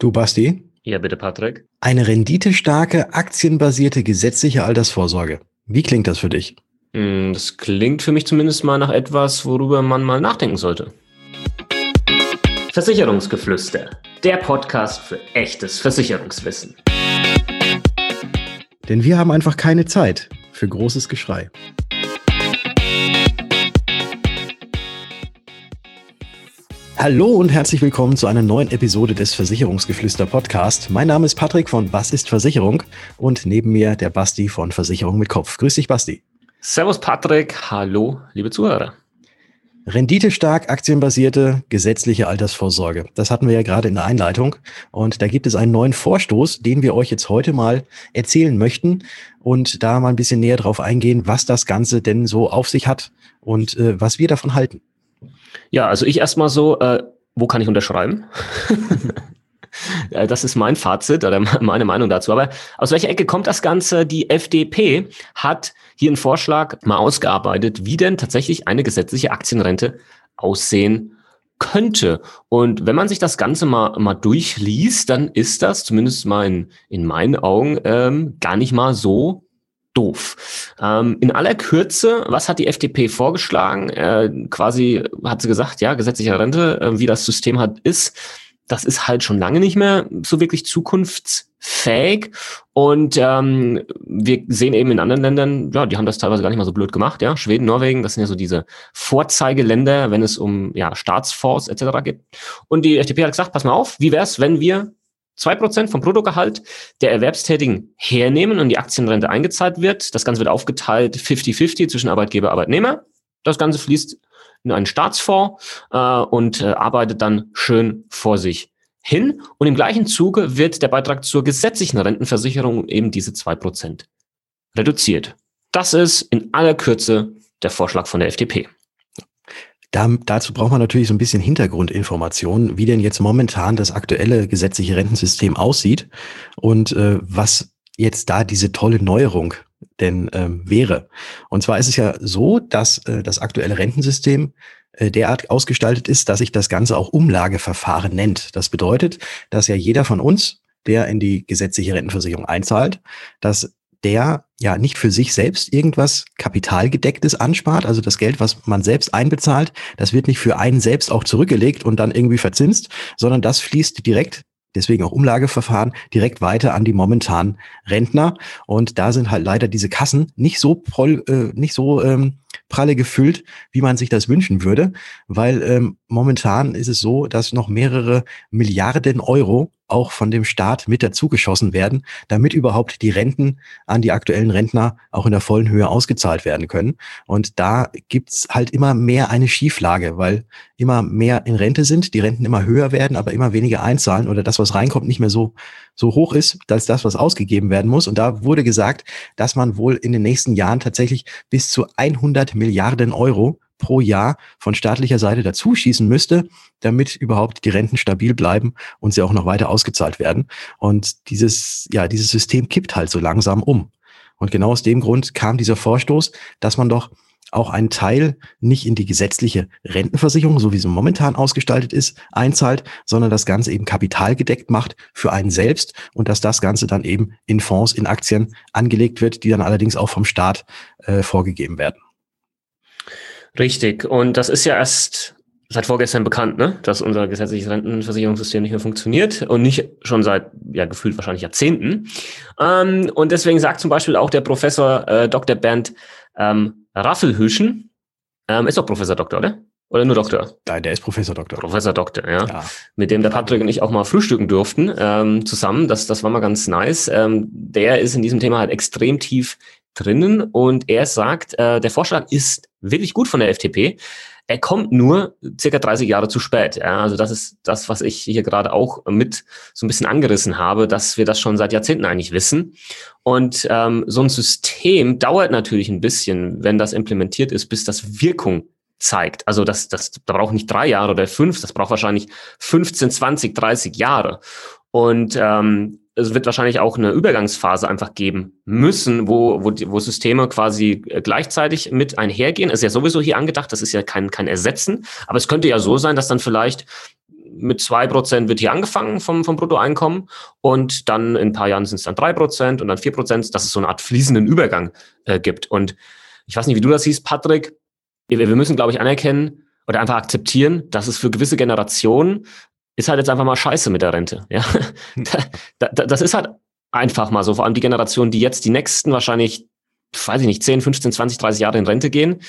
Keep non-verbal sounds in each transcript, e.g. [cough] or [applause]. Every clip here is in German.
Du, Basti? Ja, bitte, Patrick. Eine renditestarke, aktienbasierte gesetzliche Altersvorsorge. Wie klingt das für dich? Hm, das klingt für mich zumindest mal nach etwas, worüber man mal nachdenken sollte. Versicherungsgeflüster, der Podcast für echtes Versicherungswissen. Denn wir haben einfach keine Zeit für großes Geschrei. Hallo und herzlich willkommen zu einer neuen Episode des Versicherungsgeflüster Podcast. Mein Name ist Patrick von Was ist Versicherung und neben mir der Basti von Versicherung mit Kopf. Grüß dich, Basti. Servus, Patrick. Hallo, liebe Zuhörer. Renditestark, aktienbasierte, gesetzliche Altersvorsorge. Das hatten wir ja gerade in der Einleitung. Und da gibt es einen neuen Vorstoß, den wir euch jetzt heute mal erzählen möchten und da mal ein bisschen näher drauf eingehen, was das Ganze denn so auf sich hat und äh, was wir davon halten. Ja, also ich erstmal so, äh, wo kann ich unterschreiben? [laughs] das ist mein Fazit oder [laughs] meine Meinung dazu. Aber aus welcher Ecke kommt das Ganze? Die FDP hat hier einen Vorschlag mal ausgearbeitet, wie denn tatsächlich eine gesetzliche Aktienrente aussehen könnte. Und wenn man sich das Ganze mal, mal durchliest, dann ist das zumindest mal in, in meinen Augen ähm, gar nicht mal so doof. Ähm, in aller Kürze, was hat die FDP vorgeschlagen? Äh, quasi hat sie gesagt, ja, gesetzliche Rente, äh, wie das System hat, ist, das ist halt schon lange nicht mehr so wirklich zukunftsfähig. Und ähm, wir sehen eben in anderen Ländern, ja, die haben das teilweise gar nicht mal so blöd gemacht, ja. Schweden, Norwegen, das sind ja so diese Vorzeigeländer, wenn es um ja, Staatsfonds etc. geht. Und die FDP hat gesagt, pass mal auf, wie wär's, wenn wir zwei Prozent vom Bruttogehalt der Erwerbstätigen hernehmen und die Aktienrente eingezahlt wird. Das Ganze wird aufgeteilt 50-50 zwischen Arbeitgeber und Arbeitnehmer. Das Ganze fließt in einen Staatsfonds äh, und äh, arbeitet dann schön vor sich hin. Und im gleichen Zuge wird der Beitrag zur gesetzlichen Rentenversicherung eben diese zwei Prozent reduziert. Das ist in aller Kürze der Vorschlag von der FDP. Da, dazu braucht man natürlich so ein bisschen Hintergrundinformationen, wie denn jetzt momentan das aktuelle gesetzliche Rentensystem aussieht und äh, was jetzt da diese tolle Neuerung denn ähm, wäre. Und zwar ist es ja so, dass äh, das aktuelle Rentensystem äh, derart ausgestaltet ist, dass sich das Ganze auch Umlageverfahren nennt. Das bedeutet, dass ja jeder von uns, der in die gesetzliche Rentenversicherung einzahlt, dass der ja nicht für sich selbst irgendwas Kapitalgedecktes anspart, also das Geld, was man selbst einbezahlt, das wird nicht für einen selbst auch zurückgelegt und dann irgendwie verzinst, sondern das fließt direkt deswegen auch Umlageverfahren, direkt weiter an die momentanen Rentner. Und da sind halt leider diese Kassen nicht so, proll, äh, nicht so ähm, pralle gefüllt, wie man sich das wünschen würde, weil ähm, momentan ist es so, dass noch mehrere Milliarden Euro auch von dem Staat mit dazugeschossen werden, damit überhaupt die Renten an die aktuellen Rentner auch in der vollen Höhe ausgezahlt werden können. Und da gibt's halt immer mehr eine Schieflage, weil immer mehr in Rente sind, die Renten immer höher werden, aber immer weniger einzahlen oder das, was reinkommt, nicht mehr so, so hoch ist, als das, was ausgegeben werden muss. Und da wurde gesagt, dass man wohl in den nächsten Jahren tatsächlich bis zu 100 Milliarden Euro pro Jahr von staatlicher Seite dazu schießen müsste, damit überhaupt die Renten stabil bleiben und sie auch noch weiter ausgezahlt werden. Und dieses, ja, dieses System kippt halt so langsam um. Und genau aus dem Grund kam dieser Vorstoß, dass man doch auch einen Teil nicht in die gesetzliche Rentenversicherung, so wie sie momentan ausgestaltet ist, einzahlt, sondern das Ganze eben kapitalgedeckt macht für einen selbst und dass das Ganze dann eben in Fonds, in Aktien angelegt wird, die dann allerdings auch vom Staat äh, vorgegeben werden. Richtig. Und das ist ja erst seit vorgestern bekannt, ne? dass unser gesetzliches Rentenversicherungssystem nicht mehr funktioniert und nicht schon seit, ja, gefühlt wahrscheinlich Jahrzehnten. Ähm, und deswegen sagt zum Beispiel auch der Professor äh, Dr. Bernd ähm, Raffelhüschen, ähm, ist doch Professor Doktor, oder? Oder nur Doktor? Nein, der ist Professor Doktor. Professor Doktor, ja. ja. Mit dem der Patrick und ich auch mal frühstücken durften ähm, zusammen. Das, das war mal ganz nice. Ähm, der ist in diesem Thema halt extrem tief drinnen und er sagt, äh, der Vorschlag ist wirklich gut von der FDP. Er kommt nur circa 30 Jahre zu spät. Ja, also das ist das, was ich hier gerade auch mit so ein bisschen angerissen habe, dass wir das schon seit Jahrzehnten eigentlich wissen. Und ähm, so ein System dauert natürlich ein bisschen, wenn das implementiert ist, bis das Wirkung zeigt. Also das, das, da braucht nicht drei Jahre oder fünf, das braucht wahrscheinlich 15, 20, 30 Jahre. Und ähm, es wird wahrscheinlich auch eine Übergangsphase einfach geben müssen, wo, wo, wo Systeme quasi äh, gleichzeitig mit einhergehen. Ist ja sowieso hier angedacht, das ist ja kein, kein Ersetzen, aber es könnte ja so sein, dass dann vielleicht mit zwei Prozent wird hier angefangen vom, vom Bruttoeinkommen und dann in ein paar Jahren sind es dann drei Prozent und dann vier Prozent, dass es so eine Art fließenden Übergang äh, gibt. Und ich weiß nicht, wie du das siehst, Patrick. Wir, wir müssen, glaube ich, anerkennen oder einfach akzeptieren, dass es für gewisse Generationen ist halt jetzt einfach mal scheiße mit der Rente. Ja? da, das ist halt einfach mal so. Vor allem die Generation, die jetzt die nächsten wahrscheinlich, weiß ich nicht, 10, 15, 20, 30 Jahre in Rente gehen.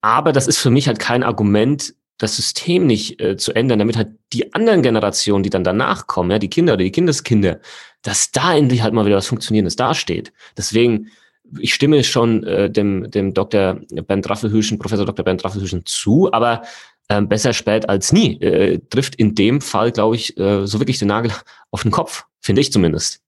Aber das ist für mich halt kein Argument, das System nicht äh, zu ändern, damit halt die anderen Generationen, die dann danach kommen, ja, die Kinder oder die Kindeskinder, dass da endlich halt mal wieder was Funktionierendes dasteht. Deswegen, ich stimme schon äh, dem, dem Dr. Bernd Raffelhüschen, Professor Dr. Bernd Raffelhüschen zu, aber ähm, besser spät als nie. Äh, trifft in dem Fall, glaube ich, äh, so wirklich den Nagel auf den Kopf, finde ich zumindest.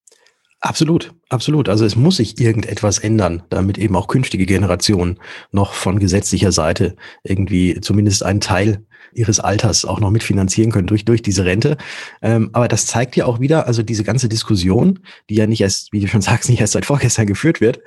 Absolut, absolut. Also es muss sich irgendetwas ändern, damit eben auch künftige Generationen noch von gesetzlicher Seite irgendwie zumindest einen Teil ihres Alters auch noch mitfinanzieren können durch, durch diese Rente. Ähm, aber das zeigt ja auch wieder, also diese ganze Diskussion, die ja nicht erst, wie du schon sagst, nicht erst seit vorgestern geführt wird,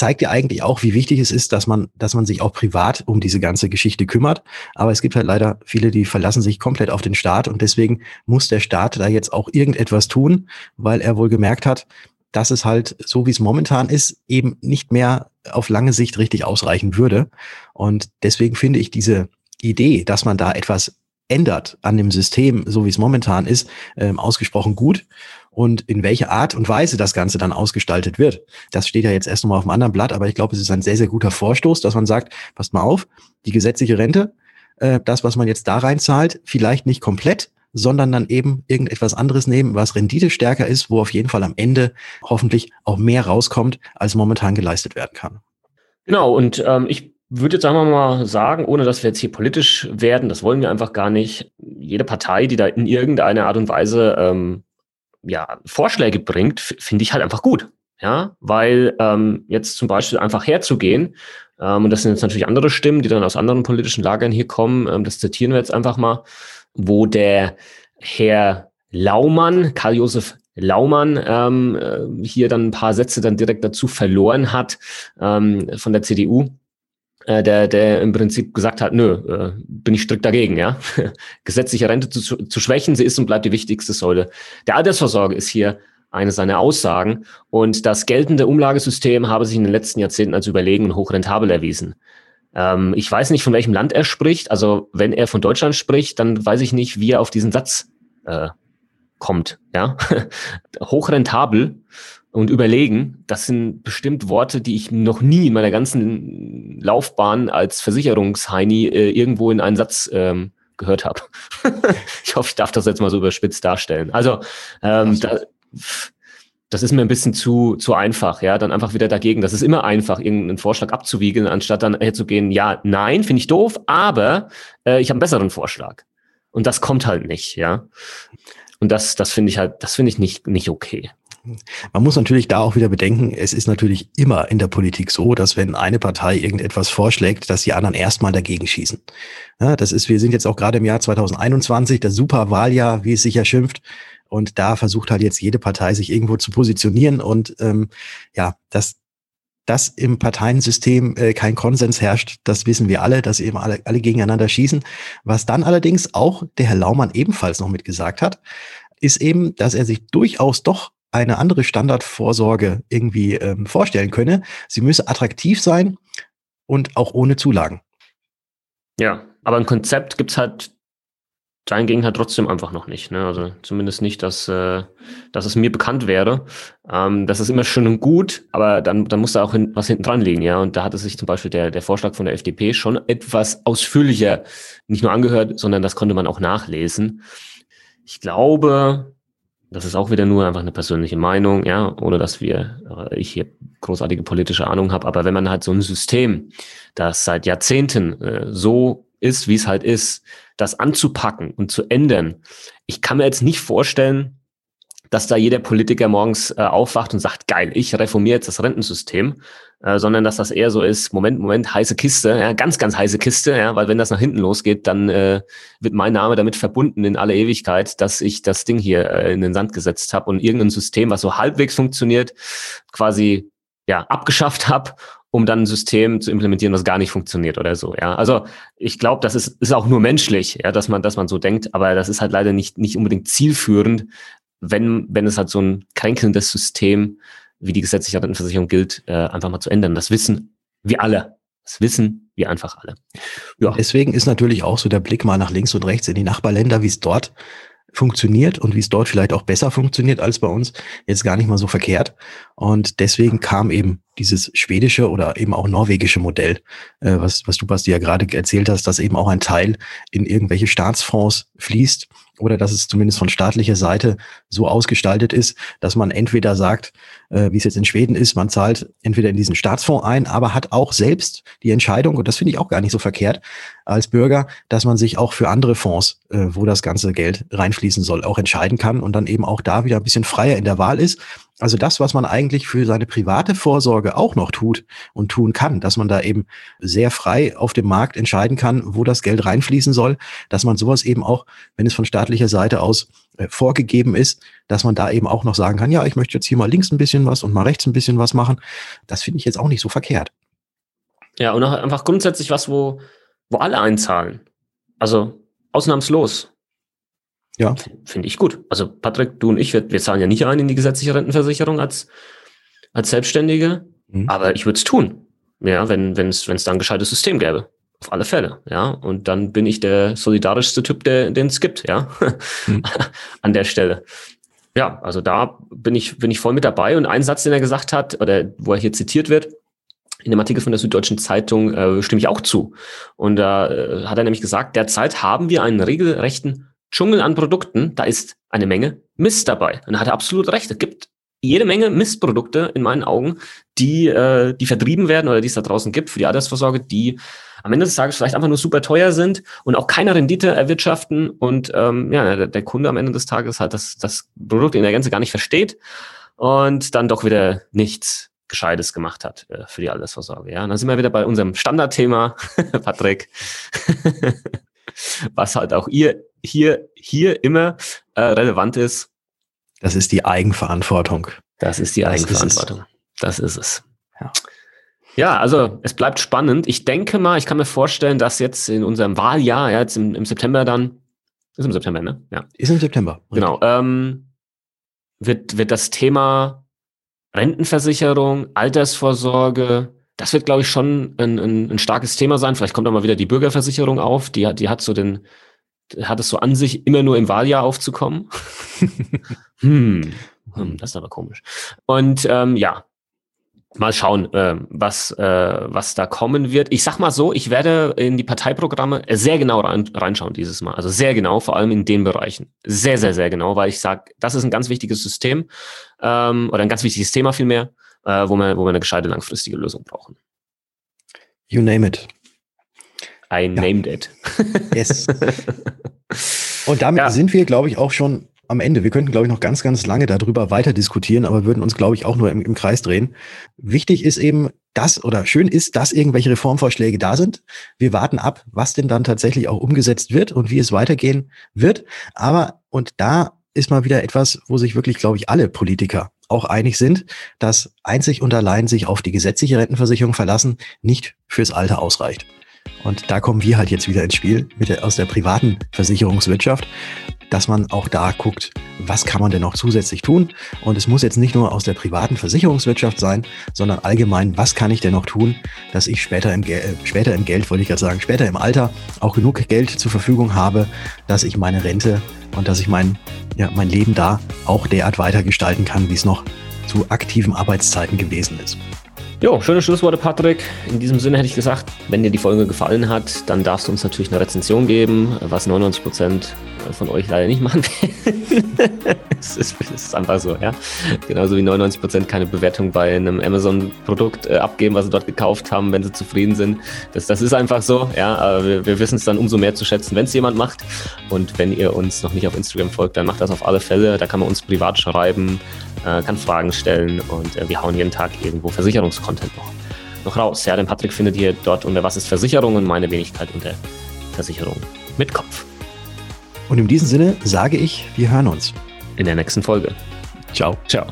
zeigt ja eigentlich auch, wie wichtig es ist, dass man, dass man sich auch privat um diese ganze Geschichte kümmert. Aber es gibt halt leider viele, die verlassen sich komplett auf den Staat und deswegen muss der Staat da jetzt auch irgendetwas tun, weil er wohl gemerkt hat, dass es halt, so wie es momentan ist, eben nicht mehr auf lange Sicht richtig ausreichen würde. Und deswegen finde ich diese Idee, dass man da etwas ändert an dem System, so wie es momentan ist, ähm, ausgesprochen gut. Und in welcher Art und Weise das Ganze dann ausgestaltet wird, das steht ja jetzt erst nochmal auf einem anderen Blatt, aber ich glaube, es ist ein sehr, sehr guter Vorstoß, dass man sagt, passt mal auf, die gesetzliche Rente, äh, das, was man jetzt da reinzahlt, vielleicht nicht komplett, sondern dann eben irgendetwas anderes nehmen, was Rendite stärker ist, wo auf jeden Fall am Ende hoffentlich auch mehr rauskommt, als momentan geleistet werden kann. Genau, und ähm, ich würde jetzt einfach mal sagen, ohne dass wir jetzt hier politisch werden, das wollen wir einfach gar nicht, jede Partei, die da in irgendeiner Art und Weise ähm, ja, Vorschläge bringt, finde ich halt einfach gut. Ja, weil ähm, jetzt zum Beispiel einfach herzugehen, ähm, und das sind jetzt natürlich andere Stimmen, die dann aus anderen politischen Lagern hier kommen, ähm, das zitieren wir jetzt einfach mal, wo der Herr Laumann, Karl-Josef Laumann, ähm, äh, hier dann ein paar Sätze dann direkt dazu verloren hat ähm, von der CDU, der, der im Prinzip gesagt hat, nö, äh, bin ich strikt dagegen, ja. [laughs] Gesetzliche Rente zu, zu schwächen, sie ist und bleibt die wichtigste Säule. Der Altersvorsorge ist hier eine seiner Aussagen. Und das geltende Umlagesystem habe sich in den letzten Jahrzehnten als überlegen und hochrentabel erwiesen. Ähm, ich weiß nicht, von welchem Land er spricht. Also wenn er von Deutschland spricht, dann weiß ich nicht, wie er auf diesen Satz äh, kommt. Ja, [laughs] hochrentabel und überlegen, das sind bestimmt Worte, die ich noch nie in meiner ganzen Laufbahn als Versicherungsheini äh, irgendwo in einen Satz ähm, gehört habe. [laughs] ich hoffe, ich darf das jetzt mal so überspitzt darstellen. Also ähm, da, das ist mir ein bisschen zu, zu einfach, ja, dann einfach wieder dagegen. Das ist immer einfach, irgendeinen Vorschlag abzuwiegeln, anstatt dann herzugehen, ja, nein, finde ich doof, aber äh, ich habe einen besseren Vorschlag. Und das kommt halt nicht, ja. Und das, das finde ich halt, das finde ich nicht, nicht okay. Man muss natürlich da auch wieder bedenken, es ist natürlich immer in der Politik so, dass wenn eine Partei irgendetwas vorschlägt, dass die anderen erstmal dagegen schießen. Ja, das ist, wir sind jetzt auch gerade im Jahr 2021, das Superwahljahr, wie es sich ja schimpft. Und da versucht halt jetzt jede Partei sich irgendwo zu positionieren und ähm, ja, dass dass im Parteiensystem äh, kein Konsens herrscht, das wissen wir alle, dass eben alle, alle gegeneinander schießen. Was dann allerdings auch der Herr Laumann ebenfalls noch mitgesagt hat, ist eben, dass er sich durchaus doch eine andere Standardvorsorge irgendwie ähm, vorstellen könne. Sie müsse attraktiv sein und auch ohne Zulagen. Ja, aber ein Konzept gibt's halt dahingegen halt trotzdem einfach noch nicht. Ne? Also zumindest nicht, dass, äh, dass es mir bekannt wäre. Ähm, das ist immer schön und gut, aber dann, dann muss da auch hin, was hinten dran liegen, ja. Und da hatte sich zum Beispiel der, der Vorschlag von der FDP schon etwas ausführlicher nicht nur angehört, sondern das konnte man auch nachlesen. Ich glaube, das ist auch wieder nur einfach eine persönliche Meinung, ja, ohne dass wir, äh, ich hier großartige politische Ahnung habe, aber wenn man halt so ein System, das seit Jahrzehnten äh, so ist, wie es halt ist, das anzupacken und zu ändern. Ich kann mir jetzt nicht vorstellen, dass da jeder Politiker morgens äh, aufwacht und sagt, geil, ich reformiere jetzt das Rentensystem, äh, sondern dass das eher so ist, Moment, Moment, heiße Kiste, ja, ganz, ganz heiße Kiste, ja, weil wenn das nach hinten losgeht, dann äh, wird mein Name damit verbunden in alle Ewigkeit, dass ich das Ding hier äh, in den Sand gesetzt habe und irgendein System, was so halbwegs funktioniert, quasi ja abgeschafft habe um dann ein System zu implementieren, das gar nicht funktioniert oder so. Ja, also ich glaube, das ist, ist auch nur menschlich, ja, dass man, dass man so denkt, aber das ist halt leider nicht, nicht unbedingt zielführend, wenn, wenn es halt so ein kränkelndes System wie die gesetzliche Rentenversicherung gilt, äh, einfach mal zu ändern. Das wissen wir alle. Das wissen wir einfach alle. Ja. Deswegen ist natürlich auch so der Blick mal nach links und rechts in die Nachbarländer, wie es dort funktioniert und wie es dort vielleicht auch besser funktioniert als bei uns, jetzt gar nicht mal so verkehrt. Und deswegen kam eben dieses schwedische oder eben auch norwegische Modell, äh, was, was du, Basti, ja gerade erzählt hast, dass eben auch ein Teil in irgendwelche Staatsfonds fließt oder dass es zumindest von staatlicher Seite so ausgestaltet ist, dass man entweder sagt, äh, wie es jetzt in Schweden ist, man zahlt entweder in diesen Staatsfonds ein, aber hat auch selbst die Entscheidung, und das finde ich auch gar nicht so verkehrt als Bürger, dass man sich auch für andere Fonds, äh, wo das ganze Geld reinfließen soll, auch entscheiden kann und dann eben auch da wieder ein bisschen freier in der Wahl ist. Also das, was man eigentlich für seine private Vorsorge auch noch tut und tun kann, dass man da eben sehr frei auf dem Markt entscheiden kann, wo das Geld reinfließen soll, dass man sowas eben auch, wenn es von staatlicher Seite aus äh, vorgegeben ist, dass man da eben auch noch sagen kann, ja, ich möchte jetzt hier mal links ein bisschen was und mal rechts ein bisschen was machen. Das finde ich jetzt auch nicht so verkehrt. Ja, und auch einfach grundsätzlich was, wo, wo alle einzahlen. Also ausnahmslos. Ja. Finde ich gut. Also Patrick, du und ich, wir, wir, zahlen ja nicht ein in die gesetzliche Rentenversicherung als, als Selbstständige, mhm. aber ich würde es tun. Ja, wenn es wenn es da ein gescheites System gäbe. Auf alle Fälle, ja. Und dann bin ich der solidarischste Typ, der den es gibt, ja. Mhm. [laughs] An der Stelle. Ja, also da bin ich, bin ich voll mit dabei. Und ein Satz, den er gesagt hat, oder wo er hier zitiert wird, in dem Artikel von der Süddeutschen Zeitung äh, stimme ich auch zu. Und da äh, hat er nämlich gesagt, derzeit haben wir einen regelrechten Dschungel an Produkten, da ist eine Menge Mist dabei. Und er hatte absolut recht. Es gibt jede Menge Mistprodukte in meinen Augen, die, äh, die vertrieben werden oder die es da draußen gibt für die Altersvorsorge, die am Ende des Tages vielleicht einfach nur super teuer sind und auch keine Rendite erwirtschaften und ähm, ja, der, der Kunde am Ende des Tages halt das, das Produkt in der Gänze gar nicht versteht und dann doch wieder nichts Gescheites gemacht hat äh, für die Altersvorsorge. Ja, und dann sind wir wieder bei unserem Standardthema, [laughs] Patrick. [laughs] was halt auch ihr hier, hier immer äh, relevant ist. Das ist die Eigenverantwortung. Das ist die das Eigenverantwortung. Das ist es. Ja. Ja, also es bleibt spannend. Ich denke mal, ich kann mir vorstellen, dass jetzt in unserem Wahljahr, ja, jetzt im, im September dann, ist im September, ne? Ja. Ist im September. Genau. Ähm, wird, wird das Thema Rentenversicherung, Altersvorsorge, das wird, glaube ich, schon ein, ein, ein, starkes Thema sein. Vielleicht kommt auch mal wieder die Bürgerversicherung auf. Die hat, die hat so den, hat es so an sich, immer nur im Wahljahr aufzukommen. [laughs] hm. hm, das ist aber komisch. Und ähm, ja, mal schauen, äh, was, äh, was da kommen wird. Ich sag mal so, ich werde in die Parteiprogramme sehr genau rein, reinschauen dieses Mal. Also sehr genau, vor allem in den Bereichen. Sehr, sehr, sehr genau, weil ich sage, das ist ein ganz wichtiges System ähm, oder ein ganz wichtiges Thema vielmehr äh, wo, wir, wo wir eine gescheite langfristige Lösung brauchen. You name it. I ja. named it. [laughs] yes. Und damit ja. sind wir, glaube ich, auch schon am Ende. Wir könnten, glaube ich, noch ganz, ganz lange darüber weiter diskutieren, aber würden uns, glaube ich, auch nur im, im Kreis drehen. Wichtig ist eben, dass oder schön ist, dass irgendwelche Reformvorschläge da sind. Wir warten ab, was denn dann tatsächlich auch umgesetzt wird und wie es weitergehen wird. Aber, und da ist mal wieder etwas, wo sich wirklich, glaube ich, alle Politiker auch einig sind, dass einzig und allein sich auf die gesetzliche Rentenversicherung verlassen nicht fürs Alter ausreicht. Und da kommen wir halt jetzt wieder ins Spiel mit der, aus der privaten Versicherungswirtschaft, dass man auch da guckt, was kann man denn noch zusätzlich tun? Und es muss jetzt nicht nur aus der privaten Versicherungswirtschaft sein, sondern allgemein, was kann ich denn noch tun, dass ich später im, Gel äh, später im Geld, wollte ich gerade sagen, später im Alter auch genug Geld zur Verfügung habe, dass ich meine Rente und dass ich mein, ja, mein Leben da auch derart weiter gestalten kann, wie es noch zu aktiven Arbeitszeiten gewesen ist. Jo, schöne Schlussworte, Patrick. In diesem Sinne hätte ich gesagt, wenn dir die Folge gefallen hat, dann darfst du uns natürlich eine Rezension geben, was 99 Prozent von euch leider nicht machen [laughs] es, ist, es ist einfach so, ja. Genauso wie 99 Prozent keine Bewertung bei einem Amazon-Produkt äh, abgeben, was sie dort gekauft haben, wenn sie zufrieden sind. Das, das ist einfach so, ja. Aber wir, wir wissen es dann umso mehr zu schätzen, wenn es jemand macht. Und wenn ihr uns noch nicht auf Instagram folgt, dann macht das auf alle Fälle. Da kann man uns privat schreiben äh, kann Fragen stellen und äh, wir hauen jeden Tag irgendwo Versicherungskontent noch, noch raus. Ja, den Patrick findet ihr dort unter Was ist Versicherung und meine Wenigkeit unter Versicherung mit Kopf. Und in diesem Sinne sage ich, wir hören uns. In der nächsten Folge. Ciao. Ciao.